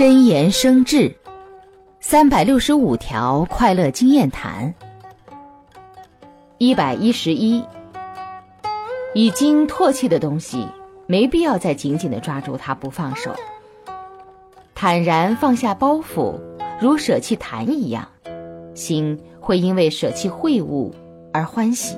真言生智，三百六十五条快乐经验谈。一百一十一，已经唾弃的东西，没必要再紧紧的抓住它不放手。坦然放下包袱，如舍弃痰一样，心会因为舍弃秽物而欢喜。